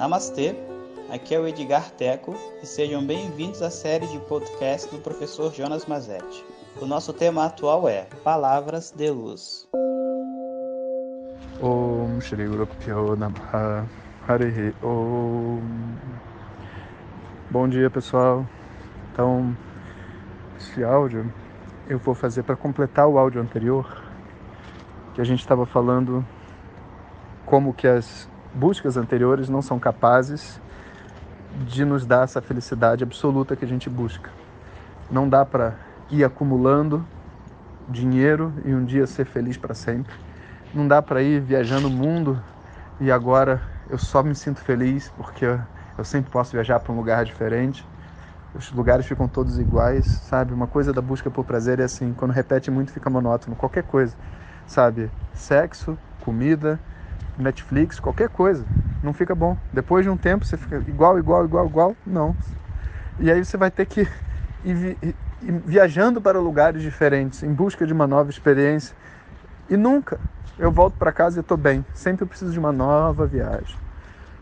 Namastê, aqui é o Edgar Teco e sejam bem-vindos à série de podcast do professor Jonas Mazetti. O nosso tema atual é Palavras de Luz. Om Shri Guru Om Bom dia pessoal. Então, esse áudio eu vou fazer para completar o áudio anterior que a gente estava falando como que as buscas anteriores não são capazes de nos dar essa felicidade absoluta que a gente busca. Não dá para ir acumulando dinheiro e um dia ser feliz para sempre. Não dá para ir viajando o mundo e agora eu só me sinto feliz porque eu sempre posso viajar para um lugar diferente. Os lugares ficam todos iguais, sabe? Uma coisa da busca por prazer é assim, quando repete muito fica monótono, qualquer coisa, sabe? Sexo, comida, Netflix, qualquer coisa. Não fica bom. Depois de um tempo você fica igual, igual, igual, igual. Não. E aí você vai ter que ir, viajando para lugares diferentes, em busca de uma nova experiência. E nunca eu volto para casa e estou bem. Sempre eu preciso de uma nova viagem.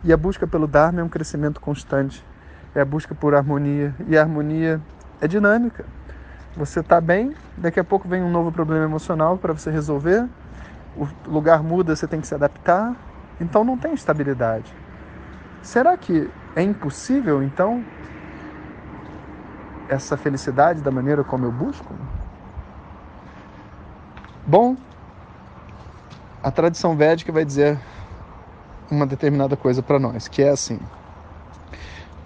E a busca pelo Dharma é um crescimento constante. É a busca por harmonia. E a harmonia é dinâmica. Você está bem, daqui a pouco vem um novo problema emocional para você resolver, o lugar muda, você tem que se adaptar, então não tem estabilidade. Será que é impossível, então, essa felicidade da maneira como eu busco? Bom, a tradição védica vai dizer uma determinada coisa para nós, que é assim: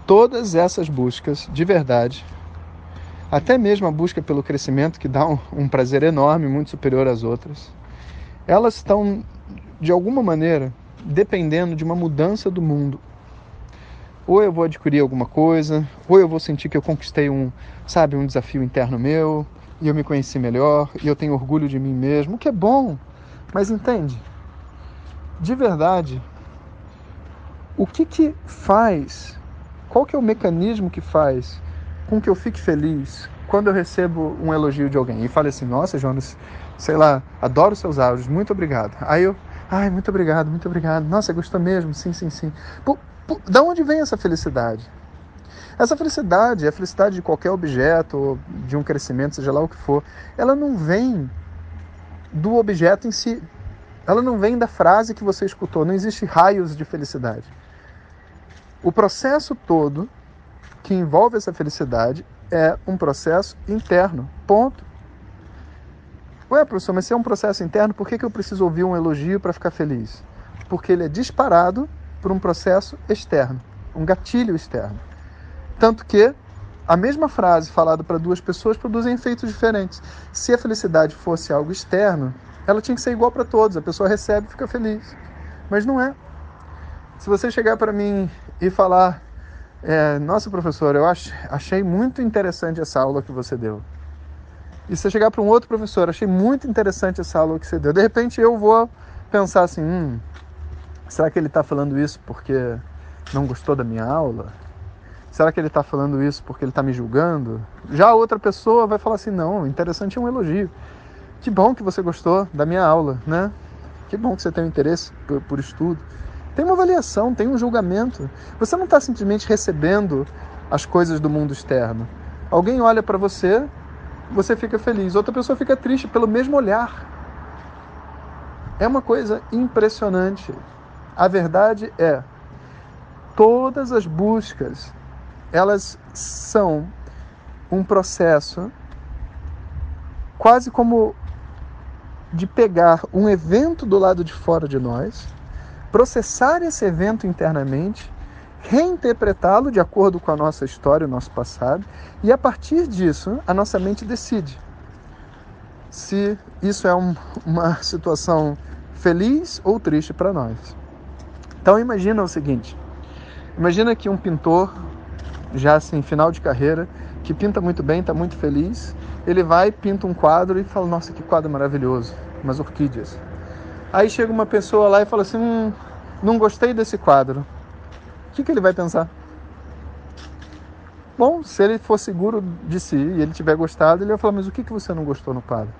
todas essas buscas de verdade, até mesmo a busca pelo crescimento, que dá um, um prazer enorme, muito superior às outras, elas estão, de alguma maneira, dependendo de uma mudança do mundo. Ou eu vou adquirir alguma coisa, ou eu vou sentir que eu conquistei um, sabe, um desafio interno meu, e eu me conheci melhor, e eu tenho orgulho de mim mesmo, o que é bom. Mas entende? De verdade, o que que faz? Qual que é o mecanismo que faz com que eu fique feliz quando eu recebo um elogio de alguém e fale assim: "Nossa, Jonas, sei lá, adoro seus áudios, muito obrigado. Aí eu, ai, muito obrigado, muito obrigado. Nossa, gostou mesmo? Sim, sim, sim. Da onde vem essa felicidade? Essa felicidade, a felicidade de qualquer objeto, de um crescimento, seja lá o que for, ela não vem do objeto em si. Ela não vem da frase que você escutou. Não existe raios de felicidade. O processo todo que envolve essa felicidade é um processo interno. Ponto. Ué, professor, mas se é um processo interno, por que, que eu preciso ouvir um elogio para ficar feliz? Porque ele é disparado por um processo externo, um gatilho externo. Tanto que a mesma frase falada para duas pessoas produzem efeitos diferentes. Se a felicidade fosse algo externo, ela tinha que ser igual para todos. A pessoa recebe e fica feliz. Mas não é. Se você chegar para mim e falar, é, nossa professor, eu achei muito interessante essa aula que você deu e você chegar para um outro professor, achei muito interessante essa aula que você deu. De repente eu vou pensar assim, hum, será que ele está falando isso porque não gostou da minha aula? Será que ele está falando isso porque ele está me julgando? Já a outra pessoa vai falar assim, não, interessante é um elogio. Que bom que você gostou da minha aula, né? Que bom que você tem um interesse por, por estudo. Tem uma avaliação, tem um julgamento. Você não está simplesmente recebendo as coisas do mundo externo. Alguém olha para você você fica feliz, outra pessoa fica triste pelo mesmo olhar. É uma coisa impressionante. A verdade é, todas as buscas, elas são um processo quase como de pegar um evento do lado de fora de nós, processar esse evento internamente reinterpretá-lo de acordo com a nossa história, o nosso passado, e a partir disso a nossa mente decide se isso é um, uma situação feliz ou triste para nós. Então imagina o seguinte: imagina que um pintor já assim final de carreira que pinta muito bem, está muito feliz, ele vai pinta um quadro e fala: nossa que quadro maravilhoso, umas orquídeas. Aí chega uma pessoa lá e fala assim: hum, não gostei desse quadro o que, que ele vai pensar? Bom, se ele for seguro de si e ele tiver gostado, ele vai falar: Mas o que, que você não gostou no quadro?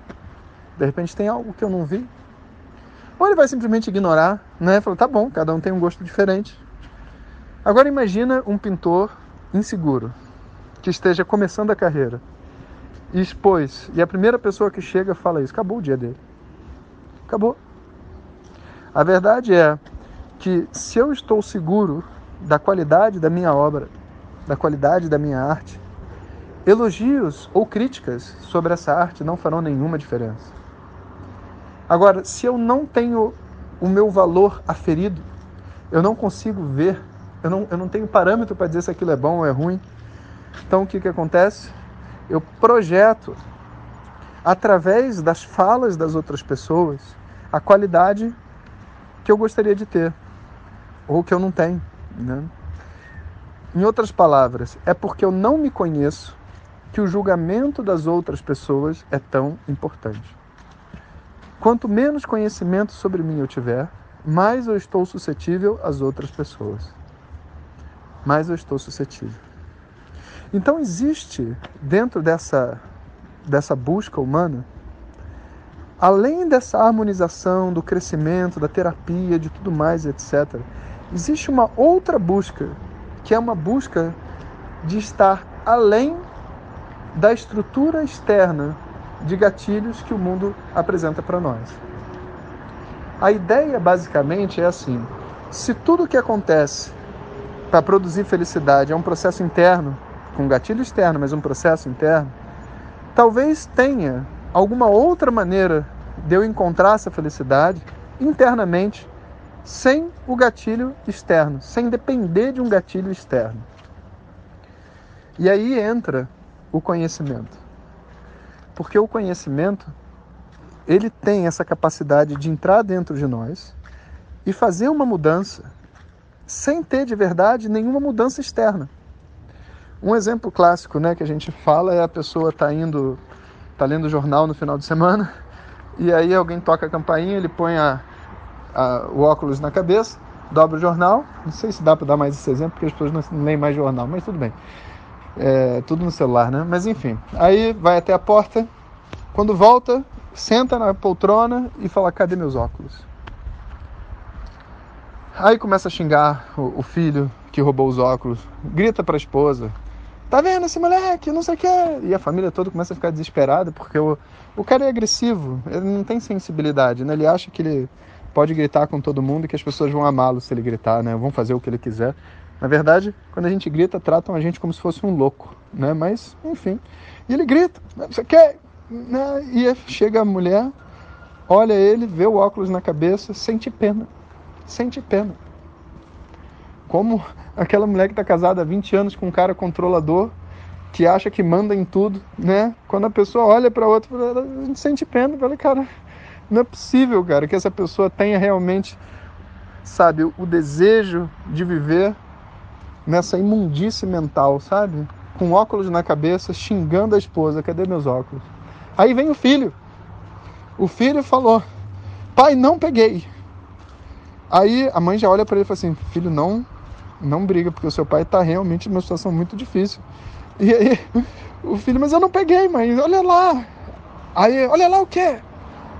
De repente tem algo que eu não vi? Ou ele vai simplesmente ignorar, né? Falar: Tá bom, cada um tem um gosto diferente. Agora imagina um pintor inseguro que esteja começando a carreira e expôs, e a primeira pessoa que chega fala isso, acabou o dia dele. Acabou. A verdade é que se eu estou seguro da qualidade da minha obra, da qualidade da minha arte, elogios ou críticas sobre essa arte não farão nenhuma diferença. Agora, se eu não tenho o meu valor aferido, eu não consigo ver, eu não, eu não tenho parâmetro para dizer se aquilo é bom ou é ruim. Então, o que, que acontece? Eu projeto, através das falas das outras pessoas, a qualidade que eu gostaria de ter, ou que eu não tenho. Né? Em outras palavras, é porque eu não me conheço que o julgamento das outras pessoas é tão importante. Quanto menos conhecimento sobre mim eu tiver, mais eu estou suscetível às outras pessoas. Mais eu estou suscetível. Então existe dentro dessa dessa busca humana, além dessa harmonização, do crescimento, da terapia, de tudo mais, etc., existe uma outra busca, que é uma busca de estar além da estrutura externa de gatilhos que o mundo apresenta para nós. A ideia basicamente é assim: se tudo que acontece para produzir felicidade é um processo interno, com gatilho externo, mas um processo interno, talvez tenha alguma outra maneira de eu encontrar essa felicidade internamente, sem o gatilho externo, sem depender de um gatilho externo. E aí entra o conhecimento. Porque o conhecimento, ele tem essa capacidade de entrar dentro de nós e fazer uma mudança sem ter de verdade nenhuma mudança externa. Um exemplo clássico, né, que a gente fala é a pessoa tá indo, tá lendo o jornal no final de semana e aí alguém toca a campainha, ele põe a, a, o óculos na cabeça, dobra o jornal. Não sei se dá para dar mais esse exemplo porque as pessoas não leem mais jornal, mas tudo bem. É, tudo no celular, né? Mas enfim. Aí vai até a porta. Quando volta, senta na poltrona e fala: cadê meus óculos? Aí começa a xingar o, o filho que roubou os óculos. Grita para a esposa: Tá vendo esse moleque? Não sei o que. E a família toda começa a ficar desesperada porque o, o cara é agressivo, ele não tem sensibilidade, né? Ele acha que ele pode gritar com todo mundo e que as pessoas vão amá-lo se ele gritar, né? Vão fazer o que ele quiser. Na verdade, quando a gente grita, tratam a gente como se fosse um louco, né? Mas, enfim. E ele grita, você quer? Né? E chega a mulher, olha ele, vê o óculos na cabeça, sente pena. Sente pena. Como aquela mulher que está casada há 20 anos com um cara controlador, que acha que manda em tudo, né? Quando a pessoa olha para outra, a gente sente pena. Fala, cara, não é possível, cara, que essa pessoa tenha realmente, sabe, o desejo de viver nessa imundície mental, sabe? Com óculos na cabeça, xingando a esposa: cadê meus óculos? Aí vem o filho. O filho falou: pai, não peguei. Aí a mãe já olha para ele e fala assim: filho, não, não briga, porque o seu pai está realmente numa situação muito difícil. E aí o filho, mas eu não peguei, mãe, olha lá. Aí, olha lá o quê?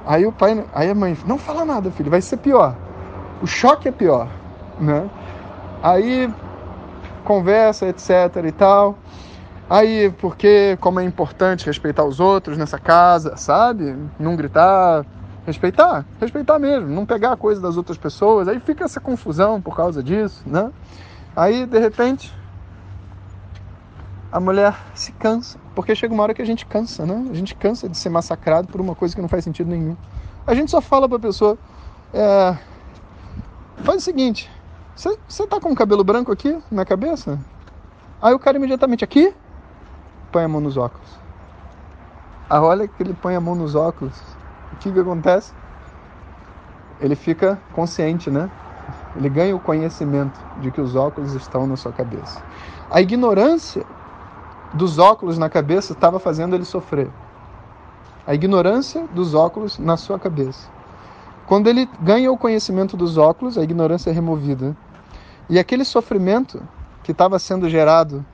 Aí o pai, aí a mãe, não fala nada, filho, vai ser pior. O choque é pior, né? Aí conversa, etc e tal. Aí, porque como é importante respeitar os outros nessa casa, sabe? Não gritar, respeitar, respeitar mesmo, não pegar a coisa das outras pessoas. Aí fica essa confusão por causa disso, né? Aí, de repente, a mulher se cansa, porque chega uma hora que a gente cansa, né? A gente cansa de ser massacrado por uma coisa que não faz sentido nenhum. A gente só fala para a pessoa, é, faz o seguinte, você tá com o cabelo branco aqui na cabeça? Aí o cara imediatamente aqui põe a mão nos óculos. A hora que ele põe a mão nos óculos, o que, que acontece? Ele fica consciente, né? Ele ganha o conhecimento de que os óculos estão na sua cabeça. A ignorância dos óculos na cabeça estava fazendo ele sofrer. A ignorância dos óculos na sua cabeça. Quando ele ganha o conhecimento dos óculos, a ignorância é removida. E aquele sofrimento que estava sendo gerado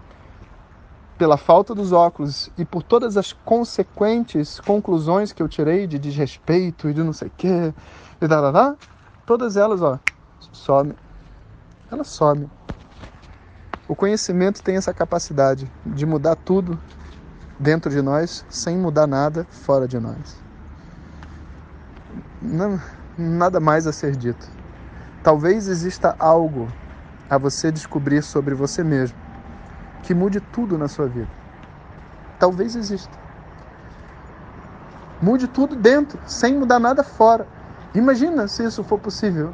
pela falta dos óculos e por todas as consequentes conclusões que eu tirei de desrespeito e de não sei o quê, e da, da, da, todas elas, ó, somem. Elas somem. O conhecimento tem essa capacidade de mudar tudo dentro de nós sem mudar nada fora de nós. Não, nada mais a ser dito. Talvez exista algo a você descobrir sobre você mesmo que mude tudo na sua vida. Talvez exista. Mude tudo dentro, sem mudar nada fora. Imagina se isso for possível.